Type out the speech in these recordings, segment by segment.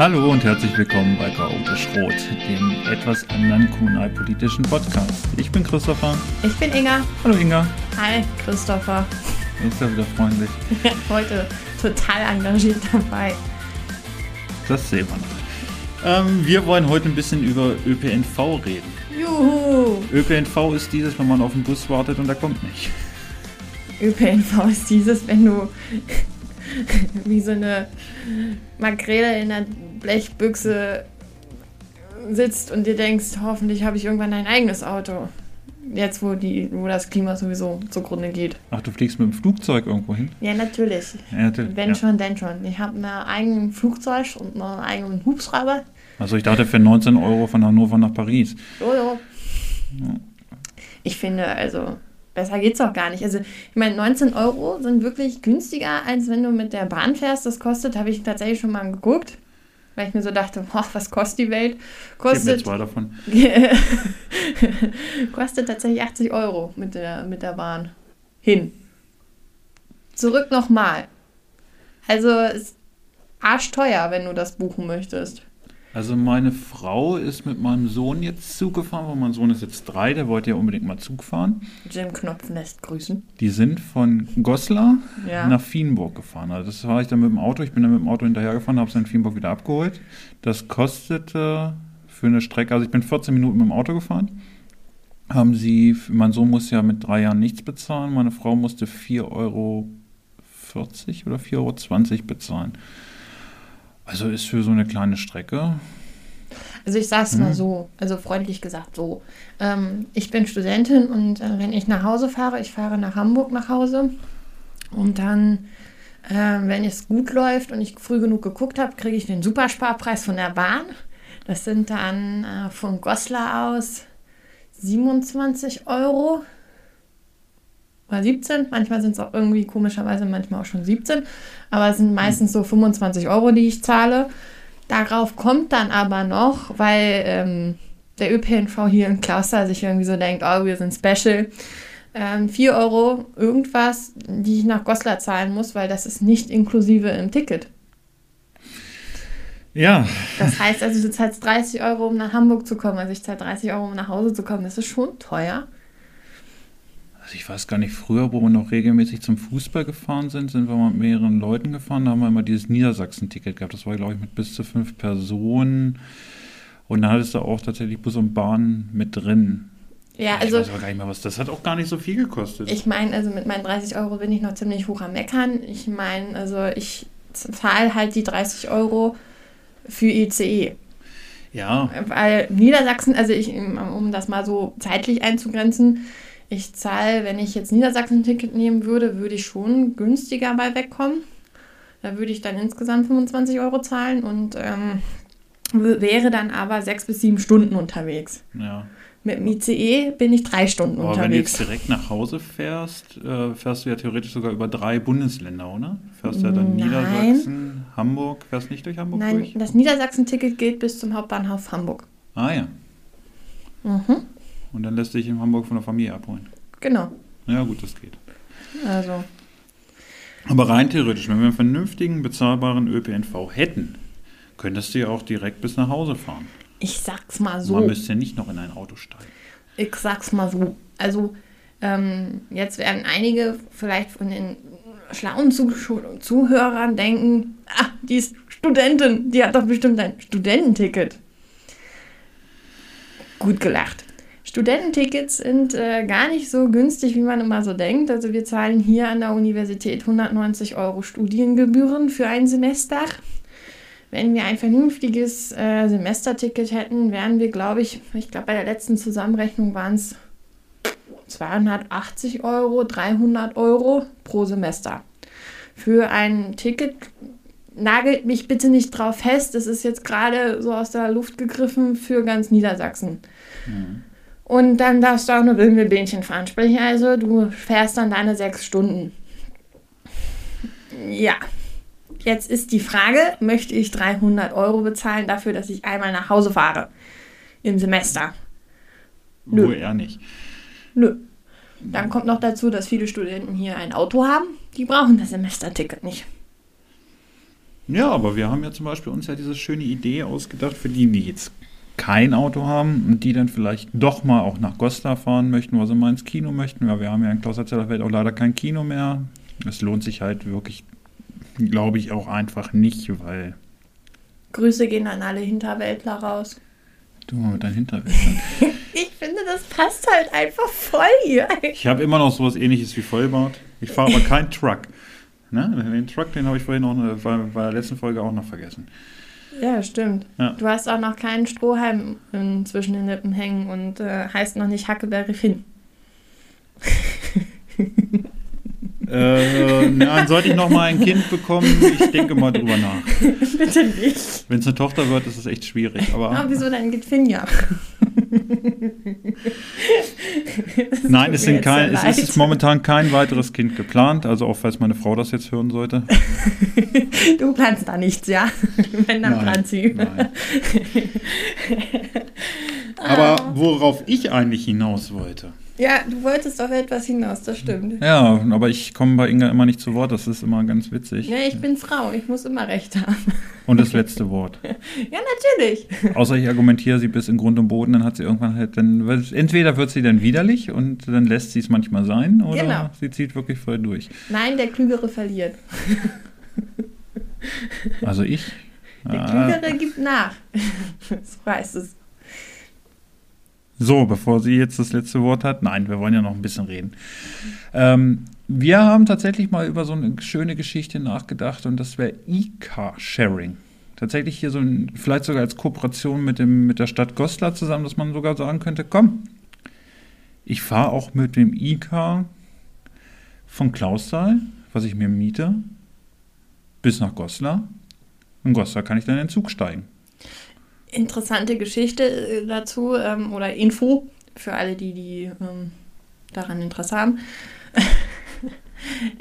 Hallo und herzlich willkommen bei Chaotisch Rot, dem etwas anderen kommunalpolitischen Podcast. Ich bin Christopher. Ich bin Inga. Hallo Inga. Hi, Christopher. Bist ja wieder freundlich. Heute total engagiert dabei. Das sehen wir noch. Ähm, wir wollen heute ein bisschen über ÖPNV reden. Juhu! ÖPNV ist dieses, wenn man auf den Bus wartet und der kommt nicht. ÖPNV ist dieses, wenn du wie so eine Makrele in der Blechbüchse sitzt und dir denkst, hoffentlich habe ich irgendwann ein eigenes Auto. Jetzt, wo, die, wo das Klima sowieso zugrunde geht. Ach, du fliegst mit dem Flugzeug irgendwo hin? Ja, natürlich. Ja, natürlich. Wenn ja. schon, denn schon. Ich habe ein eigenes Flugzeug und einen eigenen Hubschrauber. Also ich dachte für 19 Euro von Hannover nach Paris. Jo, jo. Ich finde, also, besser geht's doch gar nicht. Also, ich meine, 19 Euro sind wirklich günstiger, als wenn du mit der Bahn fährst. Das kostet, habe ich tatsächlich schon mal geguckt, weil ich mir so dachte, boah, was kostet die Welt? Ich habe mir Kostet, zwei davon. kostet tatsächlich 80 Euro mit der, mit der Bahn. Hin. Zurück nochmal. Also, ist arschteuer, wenn du das buchen möchtest. Also meine Frau ist mit meinem Sohn jetzt Zug gefahren, weil mein Sohn ist jetzt drei, der wollte ja unbedingt mal Zug fahren. Jim Knopf lässt grüßen. Die sind von Goslar Ja. nach Fienburg gefahren. Also das war ich dann mit dem Auto. Ich bin dann mit dem Auto hinterhergefahren, habe es in Fienburg wieder abgeholt. Das kostete für eine Strecke, also ich bin 14 Minuten mit dem Auto gefahren. Haben sie, mein Sohn muss ja mit drei Jahren nichts bezahlen, meine Frau musste 4,40 Euro oder 4,20 Euro bezahlen. Also ist für so eine kleine Strecke. Also ich sag's mal so, also freundlich gesagt so. Ähm, ich bin Studentin und äh, wenn ich nach Hause fahre, ich fahre nach Hamburg nach Hause und dann, äh, wenn es gut läuft und ich früh genug geguckt habe, kriege ich den Supersparpreis von der Bahn. Das sind dann äh, von Goslar aus 27 Euro oder 17. Manchmal sind es auch irgendwie komischerweise manchmal auch schon 17. Aber es sind meistens so 25 Euro, die ich zahle. Darauf kommt dann aber noch, weil ähm, der ÖPNV hier in Klauster sich irgendwie so denkt, oh, wir sind special. Ähm, 4 Euro irgendwas, die ich nach Goslar zahlen muss, weil das ist nicht inklusive im Ticket. Ja, Das heißt also, du zahlst 30 Euro, um nach Hamburg zu kommen. Also ich zahle 30 Euro, um nach Hause zu kommen. Das ist schon teuer. Also ich weiß gar nicht, früher, wo wir noch regelmäßig zum Fußball gefahren sind, sind wir mal mit mehreren Leuten gefahren. Da haben wir immer dieses Niedersachsen-Ticket gehabt. Das war, glaube ich, mit bis zu fünf Personen. Und da hattest du auch tatsächlich Bus und Bahn mit drin. Ja, ich also weiß aber gar nicht mehr, was. Das hat auch gar nicht so viel gekostet. Ich meine, also mit meinen 30 Euro bin ich noch ziemlich hoch am Meckern. Ich meine, also ich zahle halt die 30 Euro für ICE. ja, Weil Niedersachsen, also ich, um das mal so zeitlich einzugrenzen, ich zahle, wenn ich jetzt Niedersachsen-Ticket nehmen würde, würde ich schon günstiger bei wegkommen. Da würde ich dann insgesamt 25 Euro zahlen und ähm, wäre dann aber sechs bis sieben Stunden unterwegs. ja. Mit dem ICE bin ich drei Stunden Aber wenn du unterwegs. jetzt direkt nach Hause fährst, äh, fährst du ja theoretisch sogar über drei Bundesländer, oder? Fährst ja dann Nein. Niedersachsen, Hamburg, fährst nicht durch Hamburg Nein, durch? das Niedersachsen-Ticket gilt bis zum Hauptbahnhof Hamburg. Ah ja. Mhm, Und dann lässt dich in Hamburg von der Familie abholen. genau. Ja, gut, das geht. Also, Aber rein theoretisch, wenn wir einen vernünftigen, bezahlbaren ÖPNV hätten, könntest du ja auch direkt bis nach Hause fahren. ich sag's mal so. Man müsste ja nicht noch in ein Auto steigen. Ich sag's mal so. Also, ähm, jetzt werden einige vielleicht von den schlauen Zuh Zuhörern denken, ah, die ist Studentin, die hat doch bestimmt ein Studententicket. Gut gelacht. Studententickets sind äh, gar nicht so günstig, wie man immer so denkt. Also wir zahlen hier an der Universität 190 Euro Studiengebühren für ein Semester. Wenn wir ein vernünftiges äh, Semesterticket hätten, wären wir, glaube ich, ich glaube bei der letzten Zusammenrechnung waren es 280 Euro, 300 Euro pro Semester. Für ein Ticket nagelt mich bitte nicht drauf fest. Es ist jetzt gerade so aus der Luft gegriffen für ganz Niedersachsen. Und dann darfst du auch nur Wimmelbähnchen fahren. Sprich also, du fährst dann deine sechs Stunden. Ja. Jetzt ist die Frage, möchte ich 300 Euro bezahlen dafür, dass ich einmal nach Hause fahre im Semester? Nö. Wo eher nicht. Nö. Dann kommt noch dazu, dass viele Studenten hier ein Auto haben. Die brauchen das Semesterticket nicht. Ja, aber wir haben ja zum Beispiel uns ja diese schöne Idee ausgedacht, für die, die jetzt kein Auto haben und die dann vielleicht doch mal auch nach Goslar fahren möchten, wo sie mal ins Kino möchten. Ja, wir haben ja in Klauserzählerfeld auch leider kein Kino mehr. Es lohnt sich halt wirklich, glaube ich, auch einfach nicht, weil. Grüße gehen an alle Hinterwäldler raus. Du mit deinen Hinterwäldlern. ich finde, das passt halt einfach voll hier. Ich habe immer noch sowas ähnliches wie Vollbart. Ich fahre aber keinen Truck. Ne? Den Truck, den habe ich vorhin auch bei der letzten Folge auch noch vergessen. Ja, stimmt. Ja. Du hast auch noch keinen Strohhalm zwischen den Lippen hängen und äh, heißt noch nicht Hackeberry Finn. äh, nein, sollte ich noch mal ein Kind bekommen, ich denke mal drüber nach. Bitte nicht. Wenn es eine Tochter wird, ist es echt schwierig. Aber, aber wieso dann geht Finja? Nein, es, sind kein, es ist momentan kein weiteres Kind geplant, also auch falls meine Frau das jetzt hören sollte. du planst da nichts, ja? Wenn, dann plant sie. Aber worauf ich eigentlich hinaus wollte. Ja, du wolltest auf etwas hinaus, das stimmt. Ja, aber ich komme bei Inga immer nicht zu Wort, das ist immer ganz witzig. Ja, ich bin Frau, ich muss immer recht haben. Und das letzte Wort. ja, natürlich. Außer ich argumentiere sie bis in Grund und Boden, dann hat sie irgendwann halt, dann, entweder wird sie dann widerlich und dann lässt sie es manchmal sein oder genau. sie zieht wirklich voll durch. Nein, der Klügere verliert. also ich? Der Klügere ah. gibt nach. so heißt es. So, bevor sie jetzt das letzte Wort hat. Nein, wir wollen ja noch ein bisschen reden. Ähm, wir haben tatsächlich mal über so eine schöne Geschichte nachgedacht und das wäre E-Car-Sharing. Tatsächlich hier so ein, vielleicht sogar als Kooperation mit, dem, mit der Stadt Goslar zusammen, dass man sogar sagen könnte, komm, ich fahre auch mit dem E-Car von Klausthal, was ich mir miete, bis nach Goslar. In Goslar kann ich dann in den Zug steigen interessante Geschichte äh, dazu ähm, oder Info für alle, die, die ähm, daran Interesse haben.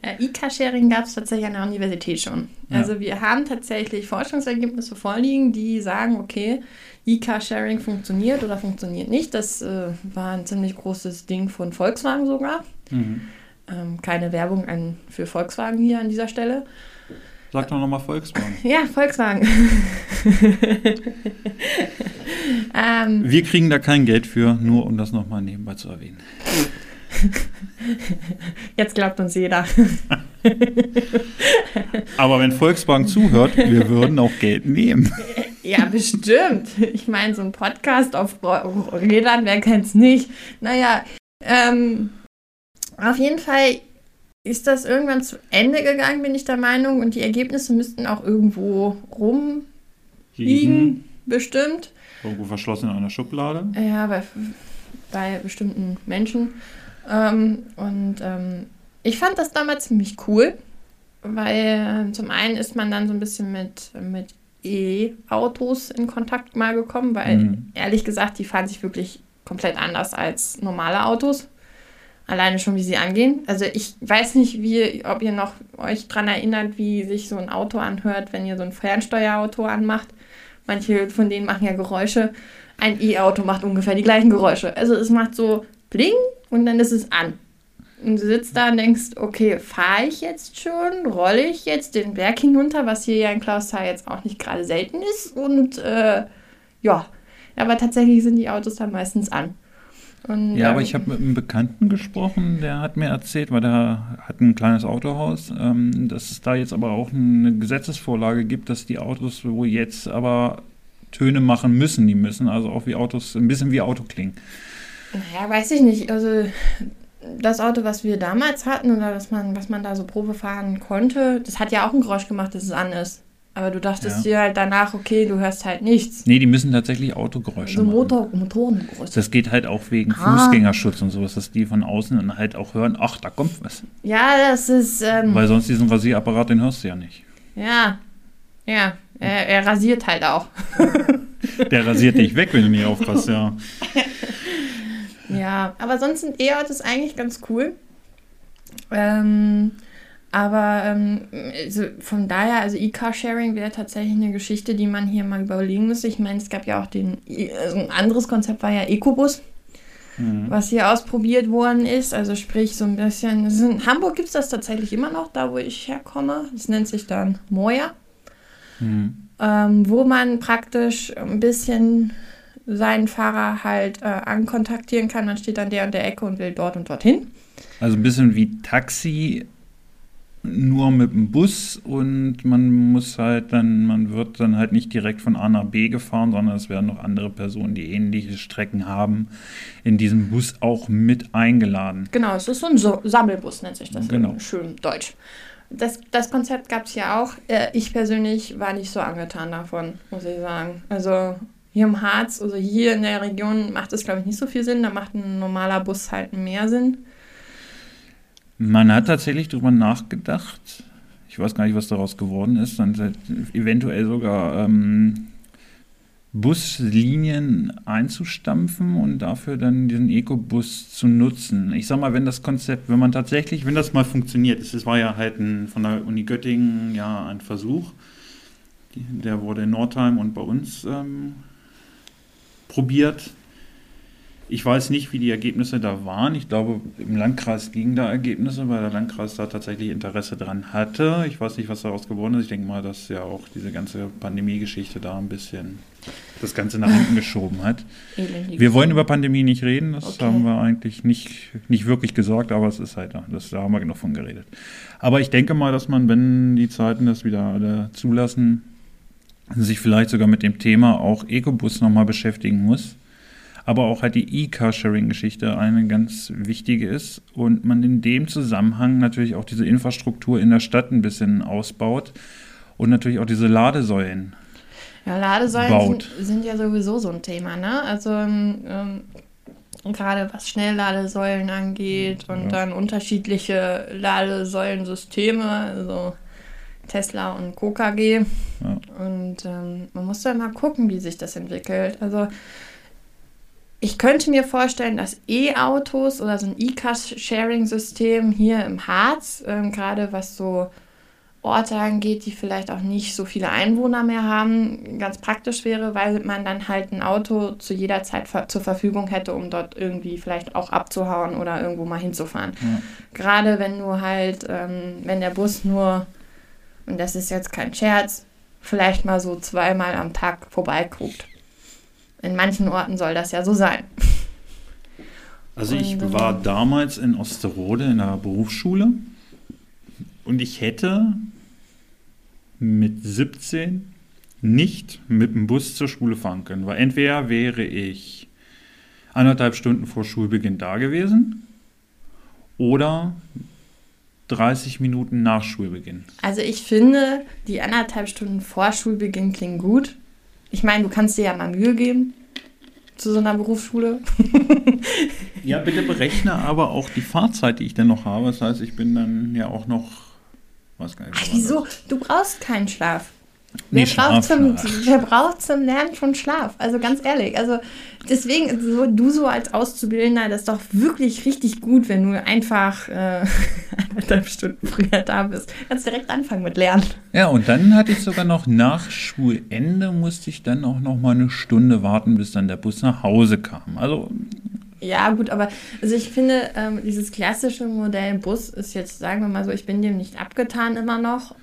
Äh, E-Car-Sharing gab es tatsächlich an der Universität schon. Ja. Also wir haben tatsächlich Forschungsergebnisse vorliegen, die sagen, okay, E-Car-Sharing funktioniert oder funktioniert nicht. Das äh, war ein ziemlich großes Ding von Volkswagen sogar. Mhm. Ähm, keine Werbung an, für Volkswagen hier an dieser Stelle. Sag doch nochmal Volkswagen. Ja, Volkswagen. ähm, Wir kriegen da kein Geld für, nur um das nochmal nebenbei zu erwähnen. Jetzt glaubt uns jeder. Aber wenn Volkswagen zuhört, wir würden auch Geld nehmen. Ja, bestimmt. Ich meine, so ein Podcast auf Rädern, wer kennt es nicht? Naja, ähm, auf jeden Fall ist das irgendwann zu Ende gegangen, bin ich der Meinung. Und die Ergebnisse müssten auch irgendwo rumliegen, Liegen. bestimmt. Irgendwo verschlossen in einer Schublade. Ja, bei, bei bestimmten Menschen. Ähm, und ähm, ich fand das damals ziemlich cool, weil äh, zum einen ist man dann so ein bisschen mit, mit E-Autos in Kontakt mal gekommen, weil mhm. ehrlich gesagt, die fahren sich wirklich komplett anders als normale Autos. Alleine schon, wie sie angehen. Also ich weiß nicht, wie, ob ihr noch euch daran erinnert, wie sich so ein Auto anhört, wenn ihr so ein Fernsteuerauto anmacht. Manche von denen machen ja Geräusche. Ein E-Auto macht ungefähr die gleichen Geräusche. Also es macht so Bling und dann ist es an. Und du sitzt da und denkst, okay, fahre ich jetzt schon? Rolle ich jetzt den Berg hinunter, was hier ja in Klausthal jetzt auch nicht gerade selten ist? Und äh, ja, aber tatsächlich sind die Autos dann meistens an. Und, ja, aber ich habe mit einem Bekannten gesprochen, der hat mir erzählt, weil der hat ein kleines Autohaus, ähm, dass es da jetzt aber auch eine Gesetzesvorlage gibt, dass die Autos wohl jetzt aber Töne machen müssen, die müssen also auch wie Autos, ein bisschen wie Auto klingen. Naja, weiß ich nicht. Also das Auto, was wir damals hatten oder was man, was man da so Probe fahren konnte, das hat ja auch ein Geräusch gemacht, dass es an ist. Aber du dachtest ja. dir halt danach, okay, du hörst halt nichts. Nee, die müssen tatsächlich Autogeräusche so Motor, machen. Motorengeräusche. Das geht halt auch wegen ah. Fußgängerschutz und sowas, dass die von außen dann halt auch hören, ach, da kommt was. Ja, das ist... Ähm, Weil sonst diesen Rasierapparat, den hörst du ja nicht. Ja, ja, er, er rasiert halt auch. Der rasiert dich weg, wenn du nicht aufpasst, ja. ja, aber sonst sind E-Autos eigentlich ganz cool. Ähm... Aber ähm, also von daher, also E-Car-Sharing wäre tatsächlich eine Geschichte, die man hier mal überlegen müsste. Ich meine, es gab ja auch den, also ein anderes Konzept war ja Ecobus, mhm. was hier ausprobiert worden ist. Also sprich so ein bisschen, in Hamburg gibt es das tatsächlich immer noch, da wo ich herkomme. Das nennt sich dann Moja. mhm. ähm, wo man praktisch ein bisschen seinen Fahrer halt äh, ankontaktieren kann. Man steht an der und der Ecke und will dort und dorthin. Also ein bisschen wie Taxi, nur mit dem Bus und man muss halt dann, man wird dann halt nicht direkt von A nach B gefahren, sondern es werden noch andere Personen, die ähnliche Strecken haben, in diesem Bus auch mit eingeladen. Genau, es ist so ein so Sammelbus, nennt sich das genau. schön deutsch. Das, das Konzept gab es ja auch. Äh, ich persönlich war nicht so angetan davon, muss ich sagen. Also hier im Harz, also hier in der Region macht es, glaube ich, nicht so viel Sinn. Da macht ein normaler Bus halt mehr Sinn. Man hat tatsächlich darüber nachgedacht, ich weiß gar nicht, was daraus geworden ist, dann eventuell sogar ähm, Buslinien einzustampfen und dafür dann diesen Ecobus zu nutzen. Ich sag mal, wenn das Konzept, wenn man tatsächlich, wenn das mal funktioniert, es war ja halt ein, von der Uni Göttingen ja ein Versuch, der wurde in Nordheim und bei uns ähm, probiert. Ich weiß nicht, wie die Ergebnisse da waren. Ich glaube, im Landkreis liegen da Ergebnisse, weil der Landkreis da tatsächlich Interesse dran hatte. Ich weiß nicht, was daraus geworden ist. Ich denke mal, dass ja auch diese ganze Pandemie-Geschichte da ein bisschen das Ganze nach hinten geschoben hat. Wir wollen über Pandemie nicht reden. Das okay. haben wir eigentlich nicht, nicht wirklich gesorgt, aber es ist halt da. Das, da haben wir genug von geredet. Aber ich denke mal, dass man, wenn die Zeiten das wieder alle zulassen, sich vielleicht sogar mit dem Thema auch Ecobus nochmal beschäftigen muss aber auch halt die E-Car-Sharing-Geschichte eine ganz wichtige ist und man in dem Zusammenhang natürlich auch diese Infrastruktur in der Stadt ein bisschen ausbaut und natürlich auch diese Ladesäulen. Ja, Ladesäulen sind, sind, ja sowieso so ein Thema, ne? Also ähm, gerade was Schnellladesäulen angeht und ja. dann unterschiedliche Ladesäulensysteme, also Tesla und KKG. Ja. Und ähm, man muss dann mal gucken, wie sich das entwickelt. Also ich könnte mir vorstellen, dass E-Autos oder so ein E-Car-Sharing-System hier im Harz, ähm, gerade was so Orte angeht, die vielleicht auch nicht so viele Einwohner mehr haben, ganz praktisch wäre, weil man dann halt ein Auto zu jeder Zeit ver zur Verfügung hätte, um dort irgendwie vielleicht auch abzuhauen oder irgendwo mal hinzufahren. Ja. Gerade wenn du halt, ähm, wenn der Bus nur, und das ist jetzt kein Scherz, vielleicht mal so zweimal am Tag vorbeiguckt. In manchen Orten soll das ja so sein. Also ich und, war damals in Osterode in der Berufsschule und ich hätte mit 17 nicht mit dem Bus zur Schule fahren können, weil entweder wäre ich anderthalb Stunden vor Schulbeginn da gewesen oder 30 Minuten nach Schulbeginn. Also ich finde, die anderthalb Stunden vor Schulbeginn klingen gut. Ich meine, du kannst dir ja mal Mühe geben zu so einer Berufsschule. ja, bitte berechne aber auch die Fahrzeit, die ich dann noch habe. Das heißt, ich bin dann ja auch noch. Was gar nicht, Ach, wieso? Du brauchst keinen Schlaf. Wer, nee, braucht zum, wer braucht zum Lernen schon Schlaf? Also ganz ehrlich, also deswegen, so, du so als Auszubildender, das ist doch wirklich richtig gut, wenn du einfach äh, eineinhalb Stunden früher da bist. Kannst direkt anfangen mit Lernen. Ja, und dann hatte ich sogar noch nach Schulende, musste ich dann auch noch mal eine Stunde warten, bis dann der Bus nach Hause kam. Also ja, gut, aber also ich finde, ähm, dieses klassische Modell Bus ist jetzt, sagen wir mal so, ich bin dem nicht abgetan immer noch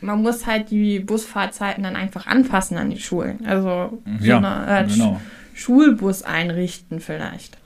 man muss halt die Busfahrzeiten dann einfach anpassen an die Schulen. Also so ja, eine äh, genau. Schulbus einrichten vielleicht.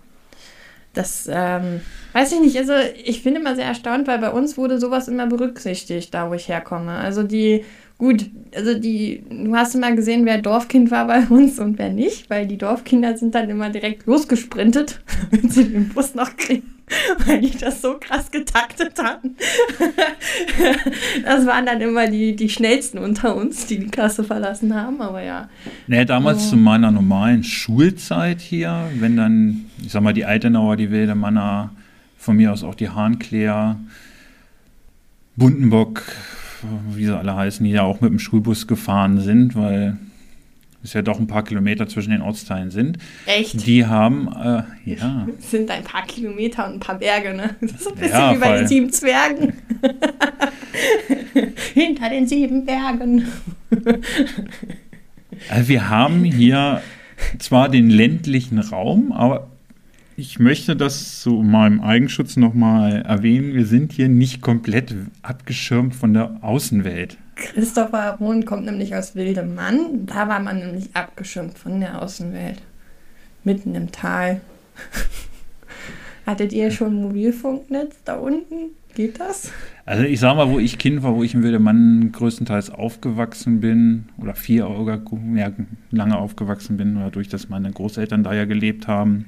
Das ähm, weiß ich nicht. Also ich finde immer sehr erstaunt, weil bei uns wurde sowas immer berücksichtigt, da wo ich herkomme. Also die Gut, also die, du hast immer gesehen, wer Dorfkind war bei uns und wer nicht, weil die Dorfkinder sind dann immer direkt losgesprintet, wenn sie den Bus noch kriegen, weil die das so krass getaktet hatten. das waren dann immer die, die schnellsten unter uns, die die Klasse verlassen haben, aber ja. Nee, damals oh. zu meiner normalen Schulzeit hier, wenn dann, ich sag mal, die Altenauer, die Wilde Manner, von mir aus auch die Hahnkläer, Buntenbock, wie sie alle heißen, die ja auch mit dem Schulbus gefahren sind, weil es ja doch ein paar Kilometer zwischen den Ortsteilen sind. Echt? Die haben, äh, ja. Es sind ein paar Kilometer und ein paar Berge, ne? Das ist ein bisschen ja, wie bei den sieben Zwergen. Hinter den sieben Bergen. also wir haben hier zwar den ländlichen Raum, aber ich möchte das zu meinem Eigenschutz nochmal erwähnen. Wir sind hier nicht komplett abgeschirmt von der Außenwelt. Christopher Wohn kommt nämlich aus Wildemann. Da war man nämlich abgeschirmt von der Außenwelt. Mitten im Tal. Hattet ihr schon Mobilfunknetz da unten? Geht das? Also ich sag mal, wo ich Kind war, wo ich in Wildemann größtenteils aufgewachsen bin oder vier oder ja, lange aufgewachsen bin, dadurch, dass meine Großeltern da ja gelebt haben,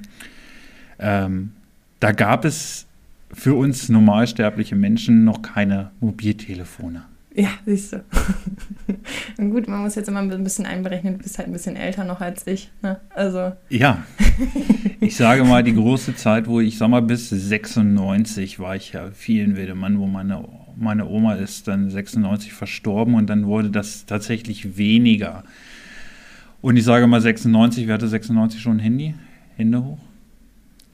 ähm, da gab es für uns normalsterbliche Menschen noch keine Mobiltelefone. Ja, siehst du. Und gut, man muss jetzt immer ein bisschen einberechnen, du bist halt ein bisschen älter noch als ich. Ne? Also. Ja. Ich sage mal, die große Zeit, wo ich, sag mal, bis 96 war ich ja viel in Wedemann, wo meine, meine Oma ist dann 96 verstorben und dann wurde das tatsächlich weniger. Und ich sage mal 96, wer hatte 96 schon ein Handy? Hände hoch?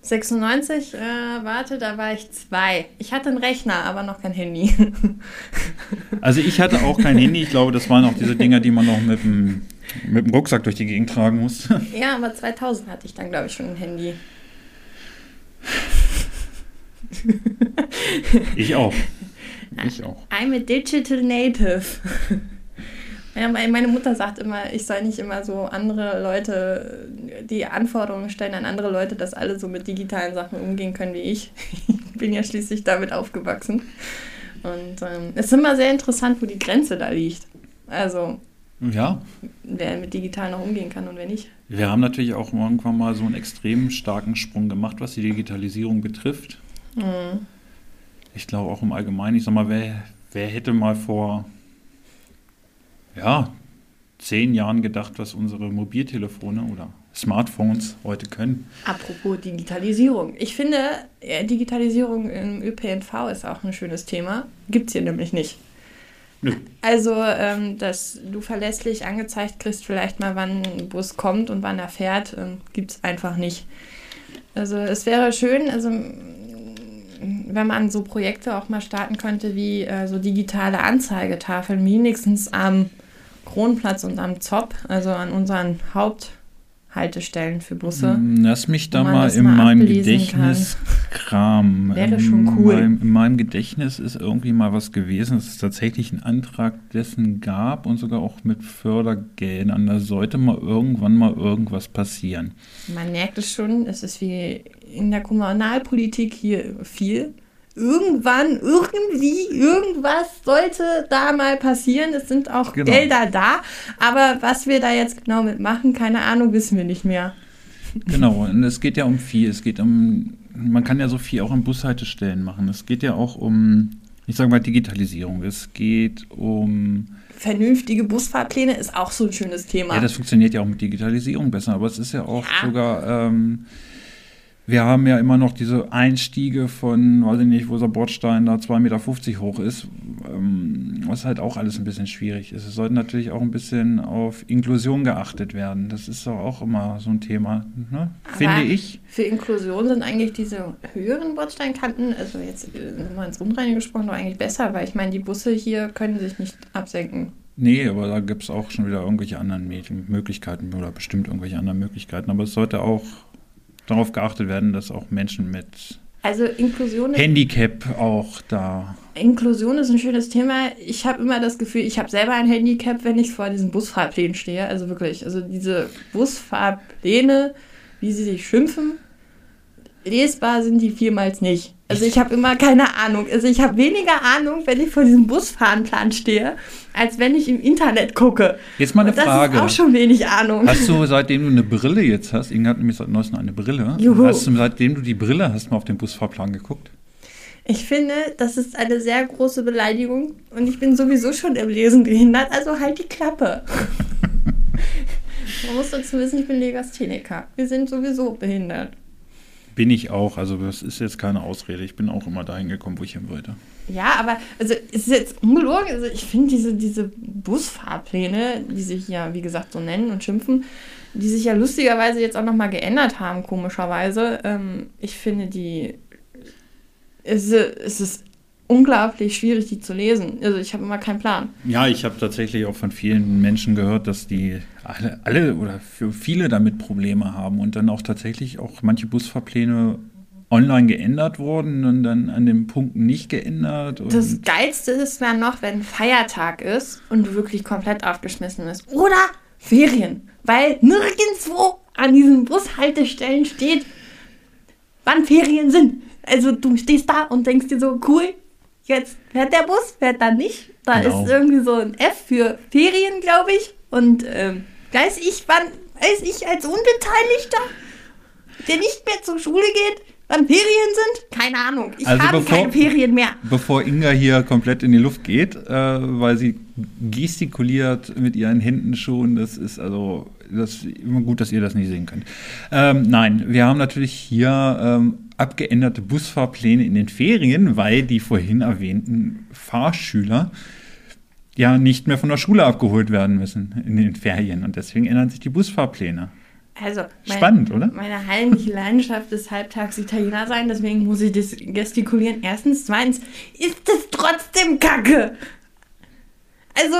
96, äh, warte, da war ich zwei. Ich hatte einen Rechner, aber noch kein Handy. also ich hatte auch kein Handy. Ich glaube, das waren auch diese Dinger, die man noch mit dem, mit dem Rucksack durch die Gegend tragen muss. Ja, aber 2000 hatte ich dann, glaube ich, schon ein Handy. Ich auch. Ich auch. I'm a digital native. Ja, meine Mutter sagt immer, ich soll nicht immer so andere Leute, die Anforderungen stellen an andere Leute, dass alle so mit digitalen Sachen umgehen können wie ich. Ich bin ja schließlich damit aufgewachsen. Und ähm, es ist immer sehr interessant, wo die Grenze da liegt. Also, ja. wer mit digital noch umgehen kann und wer nicht. Wir haben natürlich auch irgendwann mal so einen extrem starken Sprung gemacht, was die Digitalisierung betrifft. Mhm. Ich glaube auch im Allgemeinen, ich sag mal, wer, wer hätte mal vor ja, zehn Jahren gedacht, was unsere Mobiltelefone oder Smartphones heute können. Apropos Digitalisierung. Ich finde, Digitalisierung im ÖPNV ist auch ein schönes Thema. Gibt es hier nämlich nicht. Nö. Also, ähm, dass du verlässlich angezeigt kriegst, vielleicht mal, wann ein Bus kommt und wann er fährt, ähm, gibt es einfach nicht. Also, es wäre schön, also wenn man so Projekte auch mal starten könnte wie äh, so digitale Anzeigetafeln, wenigstens am Kronplatz und am Zopp, also an unseren Haupthaltestellen für Busse. Mm, lass mich da mal in mal meinem Gedächtnis kramen. Wäre schon cool. In meinem, in meinem, Gedächtnis ist irgendwie mal was gewesen, dass es tatsächlich einen Antrag dessen gab und sogar auch mit Fördergeldern. Da sollte mal irgendwann mal irgendwas passieren. Man merkt es schon, es ist wie in der Kommunalpolitik hier viel irgendwann, irgendwie, irgendwas sollte da mal passieren. Es sind auch genau. Gelder da, aber was wir da jetzt genau mitmachen, keine Ahnung, wissen wir nicht mehr. Genau, und es geht ja um viel. Es geht um, man kann ja so viel auch an Bushaltestellen machen. Es geht ja auch um, ich sage mal, Digitalisierung. Es geht um vernünftige Busfahrpläne ist auch so ein schönes Thema. Ja, das funktioniert ja auch mit Digitalisierung besser, aber es ist ja auch ja. sogar ähm, wir haben ja immer noch diese Einstiege von, weiß ich nicht, wo der Bordstein da 2,50 Meter hoch ist, ähm, was halt auch alles ein bisschen schwierig ist. Es sollte natürlich auch ein bisschen auf Inklusion geachtet werden. Das ist doch auch immer so ein Thema, ne? finde ich. Für Inklusion sind eigentlich diese höheren Bordsteinkanten, also jetzt äh, mal ins Unreine gesprochen, doch eigentlich besser, weil ich meine, die Busse hier können sich nicht absenken. Nee, aber da gibt es auch schon wieder irgendwelche anderen Möglichkeiten oder bestimmt irgendwelche anderen Möglichkeiten. Aber es sollte auch darauf geachtet werden, dass auch Menschen mit also Inklusion Handicap auch da. Inklusion ist ein schönes Thema. Ich habe immer das Gefühl, ich habe selber ein Handicap, wenn ich vor diesen Busfahrplänen stehe. Also wirklich, also diese Busfahrpläne, wie sie sich schimpfen, lesbar sind die vielmals nicht. Also ich habe immer keine Ahnung. Also ich habe weniger Ahnung, wenn ich vor diesem Busfahrenplan stehe, als wenn ich im Internet gucke. Jetzt mal eine das Frage. Das ist auch schon wenig Ahnung. Hast du, seitdem du eine Brille jetzt hast, Inge hat nämlich seit neuestem eine Brille, Juhu. hast du, seitdem du die Brille hast, mal auf den Busfahrplan geguckt? Ich finde, das ist eine sehr große Beleidigung und ich bin sowieso schon im Lesen behindert, also halt die Klappe. Man muss dazu wissen, ich bin Legastheniker. Wir sind sowieso behindert. Bin ich auch. Also das ist jetzt keine Ausrede. Ich bin auch immer dahin gekommen, wo ich hin wollte. Ja, aber also es ist jetzt ungelogen. Also ich finde diese, diese Busfahrpläne, die sich ja, wie gesagt, so nennen und schimpfen, die sich ja lustigerweise jetzt auch nochmal geändert haben, komischerweise. Ähm, ich finde die. Es, es ist unglaublich schwierig, die zu lesen. Also ich habe immer keinen Plan. Ja, ich habe tatsächlich auch von vielen Menschen gehört, dass die alle, alle oder für viele damit Probleme haben und dann auch tatsächlich auch manche Busfahrpläne online geändert wurden und dann an den Punkten nicht geändert. das Geilste ist dann noch, wenn Feiertag ist und du wirklich komplett aufgeschmissen bist. Oder Ferien. Weil nirgendwo an diesen Bushaltestellen steht, wann Ferien sind. Also du stehst da und denkst dir so, cool, jetzt fährt der Bus, fährt dann nicht. Da genau. ist irgendwie so ein F für Ferien, glaube ich. Und ähm, weiß ich, wann, weiß ich als Unbeteiligter, der nicht mehr zur Schule geht, wann Ferien sind? Keine Ahnung. Ich also habe bevor, keine Ferien mehr. Bevor Inga hier komplett in die Luft geht, äh, weil sie gestikuliert mit ihren Händen schon, das ist also das gut, dass ihr das nicht sehen könnt. Ähm, nein, wir haben natürlich hier ähm, abgeänderte Busfahrpläne in den Ferien, weil die vorhin erwähnten Fahrschüler ja nicht mehr von der Schule abgeholt werden müssen in den Ferien und deswegen ändern sich die Busfahrpläne. Also, mein, Spannend, oder? Meine heimliche Leidenschaft ist halbtags Italiener sein, deswegen muss ich das gestikulieren. Erstens, zweitens, ist das trotzdem Kacke. Also,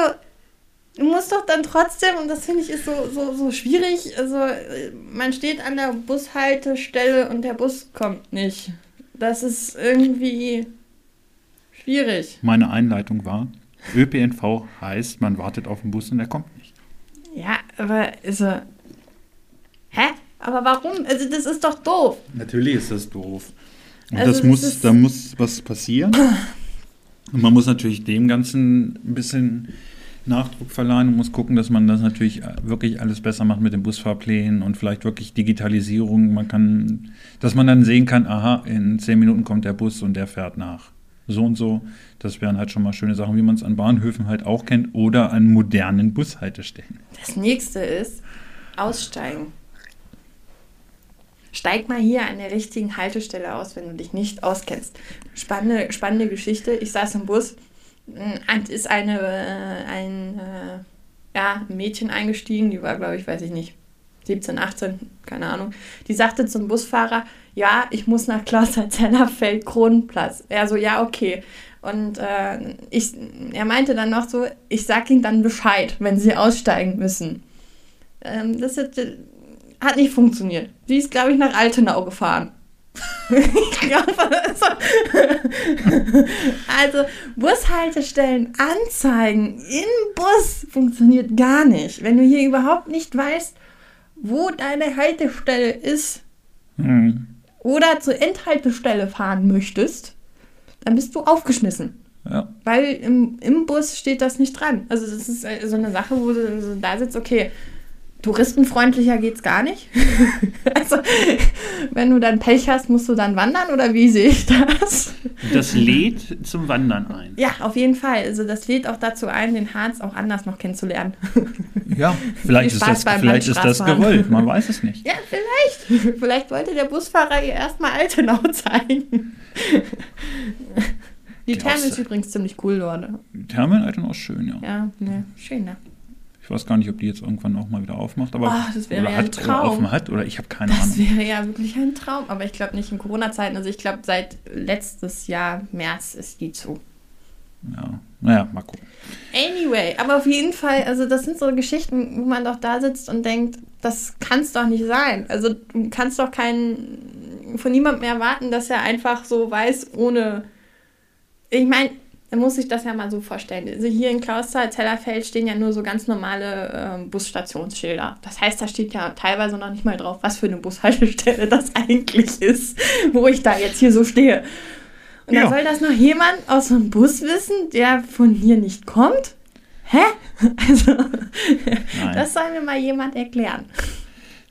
du musst doch dann trotzdem, und das finde ich ist so, so, so schwierig, also man steht an der Bushaltestelle und der Bus kommt nicht. Das ist irgendwie schwierig. Meine Einleitung war, ÖPNV heißt, man wartet auf den Bus und der kommt nicht. Ja, aber also, hä? Aber warum? Also das ist doch doof. Natürlich ist das doof. Und also das muss, da muss was passieren. Und man muss natürlich dem Ganzen ein bisschen Nachdruck verleihen und muss gucken, dass man das natürlich wirklich alles besser macht mit den Busfahrplänen und vielleicht wirklich Digitalisierung. Man kann, dass man dann sehen kann, aha, in zehn Minuten kommt der Bus und der fährt nach. So und so. Das wären halt schon mal schöne Sachen, wie man es an Bahnhöfen halt auch kennt oder an modernen Bushaltestellen. Das nächste ist aussteigen. Steig mal hier an der richtigen Haltestelle aus, wenn du dich nicht auskennst. Spannende, spannende Geschichte. Ich saß im Bus ist eine, äh, ein äh, ja, Mädchen eingestiegen, die war, glaube ich, weiß ich nicht, 17, 18, keine Ahnung. Die sagte zum Busfahrer, ja, ich muss nach Klausterzellerfeld Kronenplatz. Er so, ja, okay. Und äh, ich, er meinte dann noch so, ich sag ihnen dann Bescheid, wenn sie aussteigen müssen. Ähm, das hat, hat nicht funktioniert. Sie ist, glaube ich, nach Altenau gefahren. Ich glaube, also, also Bushaltestellen anzeigen im Bus funktioniert gar nicht. Wenn du hier überhaupt nicht weißt, wo deine Haltestelle ist hm. oder zur Endhaltestelle fahren möchtest, dann bist du aufgeschmissen. Ja. Weil im, im Bus steht das nicht dran. Also das ist äh, so eine Sache, wo du so da sitzt, okay, touristenfreundlicher geht es gar nicht. also, wenn du dann Pech hast, musst du dann wandern oder wie sehe ich das? Das lädt zum Wandern ein. Ja, auf jeden Fall. Also, das lädt auch dazu ein, den Harz auch anders noch kennenzulernen. ja, vielleicht, ist das, vielleicht ist das gewollt. Man weiß es nicht. Ja, vielleicht. Vielleicht wollte der Busfahrer ihr erstmal Altenau zeigen. Die Therme ist übrigens ziemlich cool dort. Die Therme in Altenau ist schön, ja. Ja, ne, schön, ne? Ich weiß gar nicht, ob die jetzt irgendwann auch mal wieder aufmacht, aber oh, das wäre oder ja hat, ein Traum. Oder offen hat oder ich habe keine das Ahnung. Das wäre ja wirklich ein Traum, aber ich glaube nicht in Corona-Zeiten. Also ich glaube seit letztes Jahr März ist die zu. Ja, naja, mal gucken. Anyway, aber auf jeden Fall, also das sind so Geschichten, wo man doch da sitzt und denkt, das kann es doch nicht sein. Also du kannst doch keinen von niemandem erwarten, dass er einfach so weiß, ohne. Ich meine, dann muss ich das ja mal so vorstellen. Also hier in Klausthal, Zellerfeld stehen ja nur so ganz normale äh, Busstationsschilder. Das heißt, da steht ja teilweise noch nicht mal drauf, was für eine Bushaltestelle das eigentlich ist, wo ich da jetzt hier so stehe. Und ja. da soll das noch jemand aus dem Bus wissen, der von hier nicht kommt? Hä? Also, das soll mir mal jemand erklären.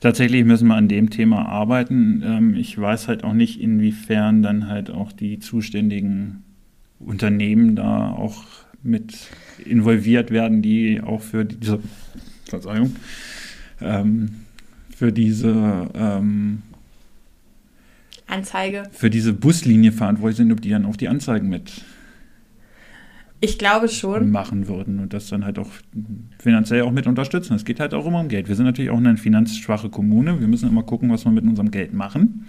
Tatsächlich müssen wir an dem Thema arbeiten. Ähm, ich weiß halt auch nicht, inwiefern dann halt auch die zuständigen Unternehmen da auch mit involviert werden, die auch für diese, Verzeihung, ähm, für diese ähm, Anzeige. Für diese Buslinie verantwortlich sind, ob die dann auch die Anzeigen mit ich glaube schon. machen würden und das dann halt auch finanziell auch mit unterstützen. Es geht halt auch immer um Geld. Wir sind natürlich auch eine finanzschwache Kommune. Wir müssen immer gucken, was wir mit unserem Geld machen.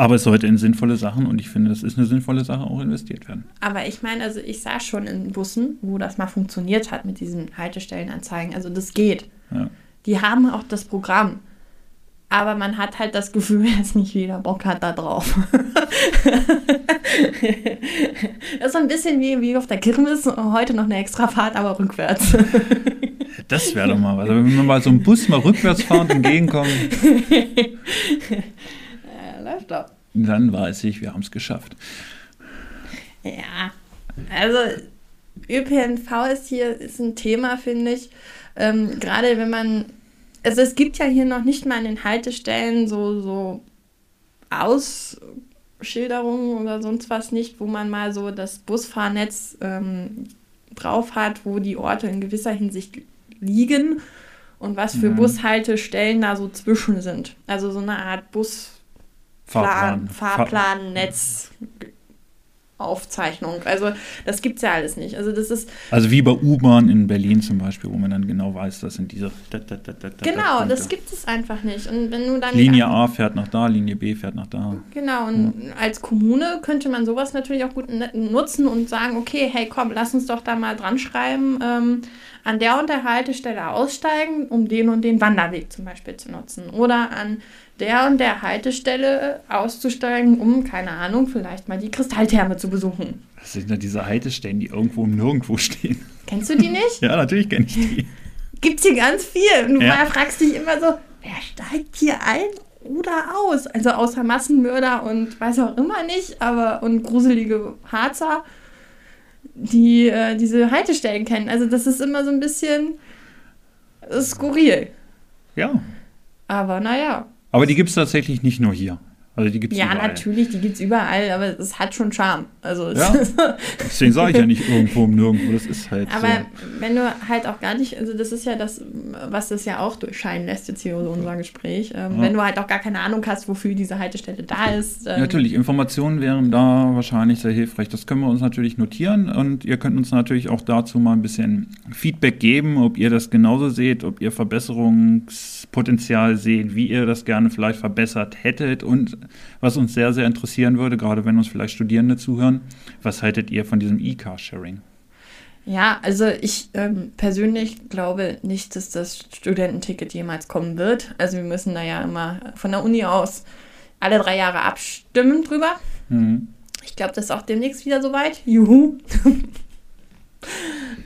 Aber es sollte in sinnvolle Sachen und ich finde, das ist eine sinnvolle Sache, auch investiert werden. Aber ich meine, also ich sah schon in Bussen, wo das mal funktioniert hat mit diesen Haltestellenanzeigen. Also das geht. Ja. Die haben auch das Programm. aber man hat halt das Gefühl, dass nicht jeder Bock hat da drauf. das ist so ein bisschen wie, wie auf der Kirmes, heute noch eine extra Fahrt, aber rückwärts. Das wäre doch mal was. Also wenn wir mal so einen Bus mal rückwärts fahren und entgegenkommen. Doch. Dann weiß ich, wir haben es geschafft. Ja, also ÖPNV ist hier ist ein Thema, finde ich. Ähm, Gerade wenn man, also es gibt ja hier noch nicht mal an den Haltestellen so, so Ausschilderungen oder sonst was nicht, wo man mal so das Busfahrnetz ähm, drauf hat, wo die Orte in gewisser Hinsicht liegen und was für Mhm. Bushaltestellen da so zwischen sind. Also so eine Art Bus Plan, Fahrplan, Netz, Aufzeichnung. Also das gibt es ja alles nicht. Also das ist, Also wie bei U-Bahn in Berlin zum Beispiel, wo man dann genau weiß, das sind diese. da, da, da, genau, das gibt es einfach nicht. Und wenn du dann Linie A fährt nach da, Linie B fährt nach da. Genau, und als Kommune könnte man sowas natürlich auch gut nutzen und sagen, okay, hey komm, lass uns doch da mal dran schreiben, ähm, an der und der Haltestelle aussteigen, um den und den Wanderweg zum Beispiel zu nutzen. Oder an der und der Haltestelle auszusteigen, um, keine Ahnung, vielleicht mal die Kristalltherme zu besuchen. Das sind ja diese Haltestellen, die irgendwo im Nirgendwo stehen. Kennst du die nicht? Ja, natürlich kenne ich die. Gibt's hier ganz viel. Und du Ja. fragst dich immer so, wer steigt hier ein oder aus? Also außer Massenmörder und weiß auch immer nicht, aber und gruselige Harzer, die äh, diese Haltestellen kennen. Also das ist immer so ein bisschen äh, skurril. Ja. Aber naja. Aber die gibt es tatsächlich nicht nur hier. Also die gibt es Ja, überall. natürlich, die gibt's überall, aber es hat schon Charme. Also es Ja. Deswegen sage ich ja nicht irgendwo im Nirgendwo. Das ist halt Aber so. wenn du halt auch gar nicht, also das ist ja das, was das ja auch durchscheinen lässt, jetzt hier so unser Gespräch. Ähm, Ja. Wenn du halt auch gar keine Ahnung hast, wofür diese Haltestelle da ist. Ähm, Natürlich, Informationen wären da wahrscheinlich sehr hilfreich. Das können wir uns natürlich notieren und ihr könnt uns natürlich auch dazu mal ein bisschen Feedback geben, ob ihr das genauso seht, ob ihr Verbesserungspotenzial seht, wie ihr das gerne vielleicht verbessert hättet und was uns sehr, sehr interessieren würde, gerade wenn uns vielleicht Studierende zuhören, was haltet ihr von diesem E-Car-Sharing? Ja, also ich ähm, persönlich glaube nicht, dass das Studententicket jemals kommen wird. Also wir müssen da ja immer von der Uni aus alle drei Jahre abstimmen drüber. Mhm. Ich glaube, das ist auch demnächst wieder soweit. Juhu.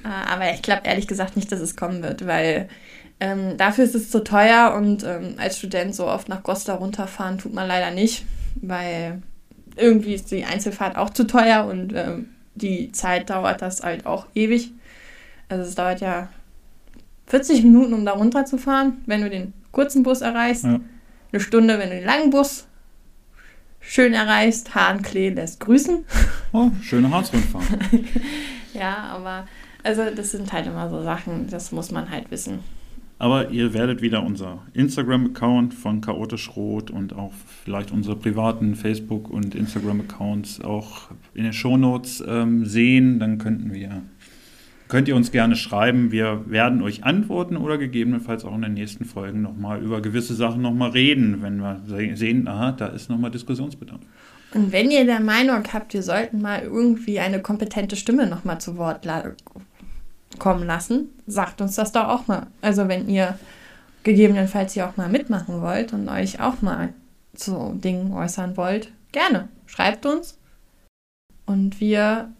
Äh, Aber ich glaube ehrlich gesagt nicht, dass es kommen wird, weil ähm, dafür ist es zu teuer und ähm, als Student so oft nach Goslar runterfahren tut man leider nicht, weil irgendwie ist die Einzelfahrt auch zu teuer und ähm, die Zeit dauert das halt auch ewig. Also es dauert ja 40 Minuten, um da runterzufahren, wenn du den kurzen Bus erreichst. Ja. Eine Stunde, wenn du den langen Bus schön erreichst. Hahnklee lässt grüßen. Oh, schöne Harzrundfahrt. Ja, aber also das sind halt immer so Sachen, das muss man halt wissen. Aber ihr werdet wieder unser Instagram-Account von Chaotisch Rot und auch vielleicht unsere privaten Facebook- und Instagram-Accounts auch in den Shownotes ähm, sehen. Dann könnten wir, könnt ihr uns gerne schreiben. Wir werden euch antworten oder gegebenenfalls auch in den nächsten Folgen nochmal über gewisse Sachen nochmal reden, wenn wir se- sehen, aha, da ist nochmal Diskussionsbedarf. Und wenn ihr der Meinung habt, wir sollten mal irgendwie eine kompetente Stimme nochmal zu Wort la kommen lassen, sagt uns das doch auch mal. Also wenn ihr gegebenenfalls hier auch mal mitmachen wollt und euch auch mal zu Dingen äußern wollt, gerne. Schreibt uns und wir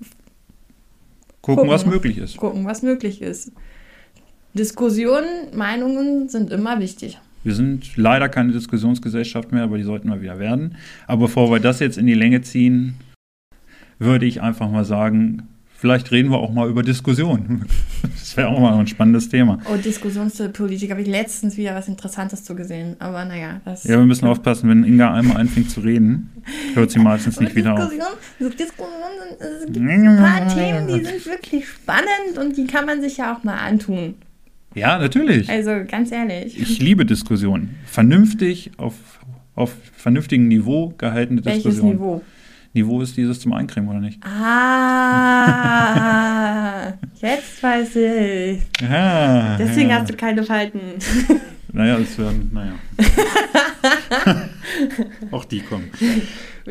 Gucken, Gucken. was möglich ist. gucken, was möglich ist. Diskussionen, Meinungen sind immer wichtig. Wir sind leider keine Diskussionsgesellschaft mehr, aber die sollten wir wieder werden. Aber bevor wir das jetzt in die Länge ziehen, würde ich einfach mal sagen, vielleicht reden wir auch mal über Diskussion. Das wäre auch mal ein spannendes Thema. Oh, Diskussionspolitik habe ich letztens wieder was Interessantes zu gesehen. Aber naja, das. Ja, wir müssen aufpassen, wenn Inga einmal anfängt zu reden, hört sie meistens nicht wieder auf. Diskussion, so Diskussionen sind, es gibt ein paar Themen, die sind wirklich spannend und die kann man sich ja auch mal antun. Ja, natürlich. Also ganz ehrlich. Ich liebe Diskussionen. Vernünftig, auf, auf vernünftigem Niveau gehaltene Welches Diskussionen. Niveau? Niveau ist dieses zum Eincremen, oder nicht? Ah, jetzt weiß ich. Ja, Deswegen ja. hast du keine Falten. Naja, das werden, naja. Auch die kommen.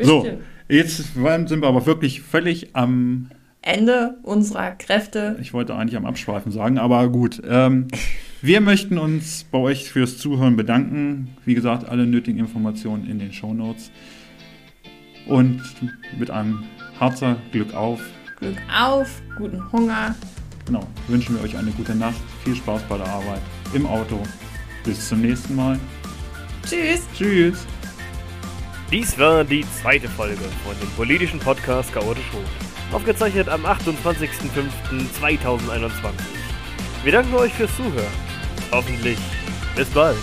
So, jetzt sind wir aber wirklich völlig am, Ende unserer Kräfte. ich wollte eigentlich am Abschweifen sagen, aber gut. Ähm, Wir möchten uns bei euch fürs Zuhören bedanken. Wie gesagt, alle nötigen Informationen in den Show Notes. Und mit einem Harzer Glück auf. Glück auf, guten Hunger. Genau, wünschen wir euch eine gute Nacht, viel Spaß bei der Arbeit, im Auto. Bis zum nächsten Mal. Tschüss. Tschüss. Dies war die zweite Folge von dem politischen Podcast Chaotisch Rot. Aufgezeichnet am 28.05.2021. Wir danken euch fürs Zuhören. Hoffentlich bis bald.